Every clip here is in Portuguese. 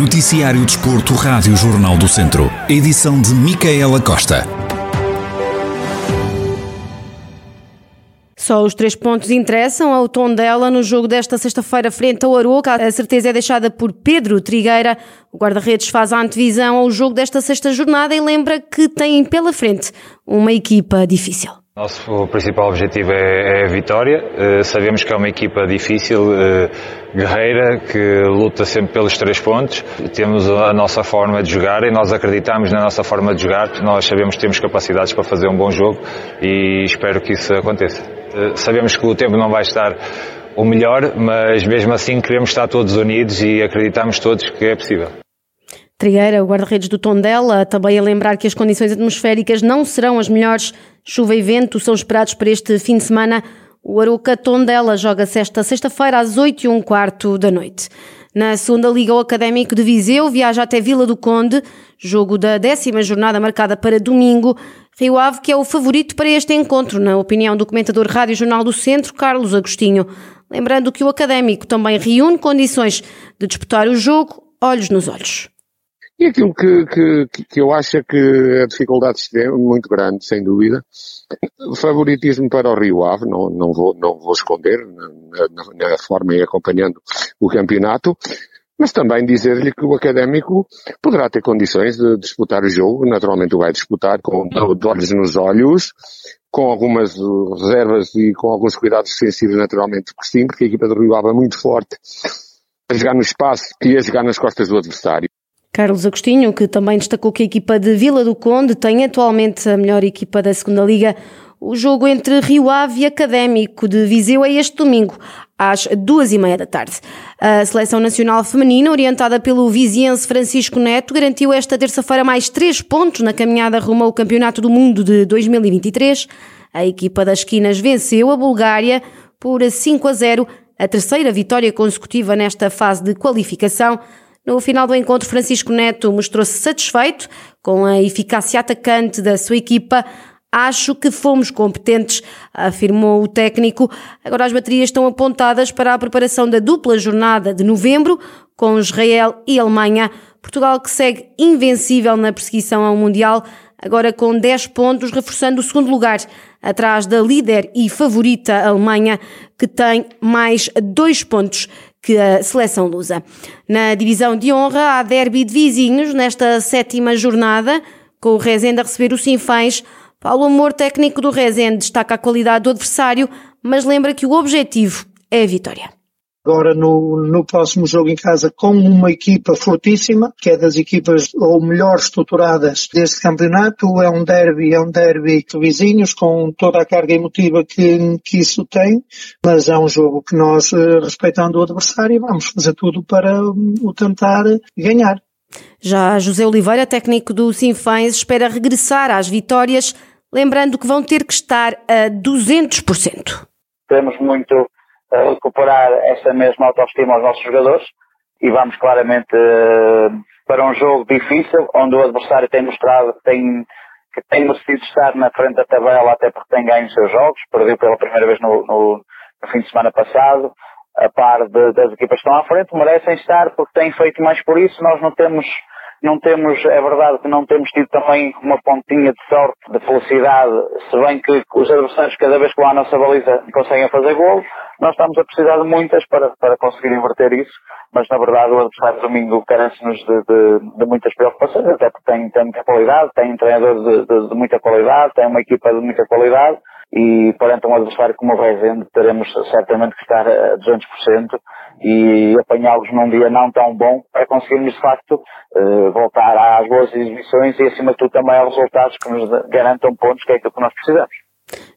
Noticiário Desporto, Rádio Jornal do Centro. Edição de Micaela Costa. Só os três pontos interessam ao tom dela no jogo desta sexta-feira frente ao Aroca. A certeza é deixada por Pedro Trigueira. O guarda-redes faz a antevisão ao jogo desta sexta jornada e lembra que tem pela frente uma equipa difícil. Nosso principal objetivo é, é a vitória. Uh, sabemos que é uma equipa difícil, uh, guerreira, que luta sempre pelos três pontos. Temos a nossa forma de jogar e nós acreditamos na nossa forma de jogar. Nós sabemos que temos capacidades para fazer um bom jogo e espero que isso aconteça. Uh, sabemos que o tempo não vai estar o melhor, mas mesmo assim queremos estar todos unidos e acreditamos todos que é possível. Trigueira, o guarda-redes do Tondela, também a lembrar que as condições atmosféricas não serão as melhores. Chuva e vento são esperados para este fim de semana. O Aruca Tondela joga-se esta sexta-feira às 8 e um quarto da noite. Na segunda Liga, o Académico de Viseu viaja até Vila do Conde, jogo da décima jornada marcada para domingo. Rio Ave, que é o favorito para este encontro, na opinião do comentador Rádio Jornal do Centro, Carlos Agostinho. Lembrando que o Académico também reúne condições de disputar o jogo olhos nos olhos. E aquilo que, que, que eu acho é que a dificuldade é muito grande, sem dúvida. Favoritismo para o Rio Ave, não, não, vou, não vou esconder, na, na, na forma e acompanhando o campeonato. Mas também dizer-lhe que o Académico poderá ter condições de disputar o jogo, naturalmente o vai disputar com de olhos nos olhos, com algumas reservas e com alguns cuidados sensíveis naturalmente, porque sim, porque a equipa do Rio Ave é muito forte a jogar no espaço e a jogar nas costas do adversário. Carlos Agostinho, que também destacou que a equipa de Vila do Conde tem atualmente a melhor equipa da segunda Liga. O jogo entre Rio Ave e Académico de Viseu é este domingo, às duas e meia da tarde. A Seleção Nacional Feminina, orientada pelo viziense Francisco Neto, garantiu esta terça-feira mais três pontos na caminhada rumo ao Campeonato do Mundo de 2023. A equipa das esquinas venceu a Bulgária por 5 a 0, a terceira vitória consecutiva nesta fase de qualificação. No final do encontro, Francisco Neto mostrou-se satisfeito com a eficácia atacante da sua equipa. Acho que fomos competentes, afirmou o técnico. Agora as baterias estão apontadas para a preparação da dupla jornada de novembro, com Israel e Alemanha. Portugal que segue invencível na perseguição ao Mundial, agora com 10 pontos, reforçando o segundo lugar, atrás da líder e favorita Alemanha, que tem mais dois pontos que a seleção lusa. Na divisão de honra, há derby de vizinhos nesta sétima jornada, com o Rezende a receber o Sinfães. Paulo Amor, técnico do Rezende, destaca a qualidade do adversário, mas lembra que o objetivo é a vitória agora no, no próximo jogo em casa com uma equipa fortíssima, que é das equipas ou melhor estruturadas deste campeonato. É um derby, é um derby de vizinhos com toda a carga emotiva que, que isso tem, mas é um jogo que nós, eh, respeitando o adversário, vamos fazer tudo para o tentar ganhar. Já José Oliveira, técnico do Sinfãs, espera regressar às vitórias, lembrando que vão ter que estar a 200%. Temos muito recuperar essa mesma autoestima aos nossos jogadores e vamos claramente uh, para um jogo difícil, onde o adversário tem mostrado que tem, que tem merecido estar na frente da tabela, até porque tem ganho os seus jogos, perdeu pela primeira vez no, no, no fim de semana passado, a par de, das equipas que estão à frente, merecem estar porque têm feito mais por isso, nós não temos não temos, é verdade que não temos tido também uma pontinha de sorte, de felicidade, se bem que os adversários cada vez que vão à nossa baliza conseguem fazer gol, nós estamos a precisar de muitas para, para conseguir inverter isso, mas na verdade o adversário domingo carece-nos de, de, de, muitas preocupações, até porque tem, tem muita qualidade, tem um treinador de, de, muita qualidade, tem uma equipa de muita qualidade, e perante um adversário como o Rezende teremos certamente que estar a 200% e apanhá-los num dia não tão bom para conseguirmos de facto eh, voltar às boas exibições e acima de tudo também aos resultados que nos garantam pontos que é aquilo que nós precisamos.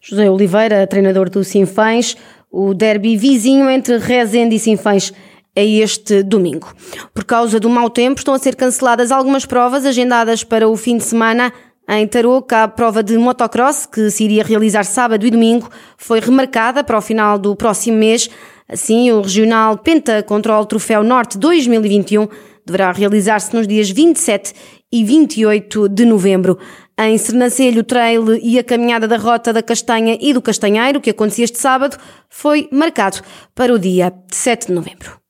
José Oliveira, treinador do Sinfãs, o derby vizinho entre Rezende e Sinfãs é este domingo. Por causa do mau tempo, estão a ser canceladas algumas provas agendadas para o fim de semana em Tarouca, a prova de motocross, que se iria realizar sábado e domingo, foi remarcada para o final do próximo mês. Assim, o Regional Penta Control Troféu Norte 2021 deverá realizar-se nos dias 27 e 28 de novembro. Em Sernancelho, o trail e a caminhada da Rota da Castanha e do Castanheiro, que acontecia este sábado, foi marcado para o dia 7 de novembro.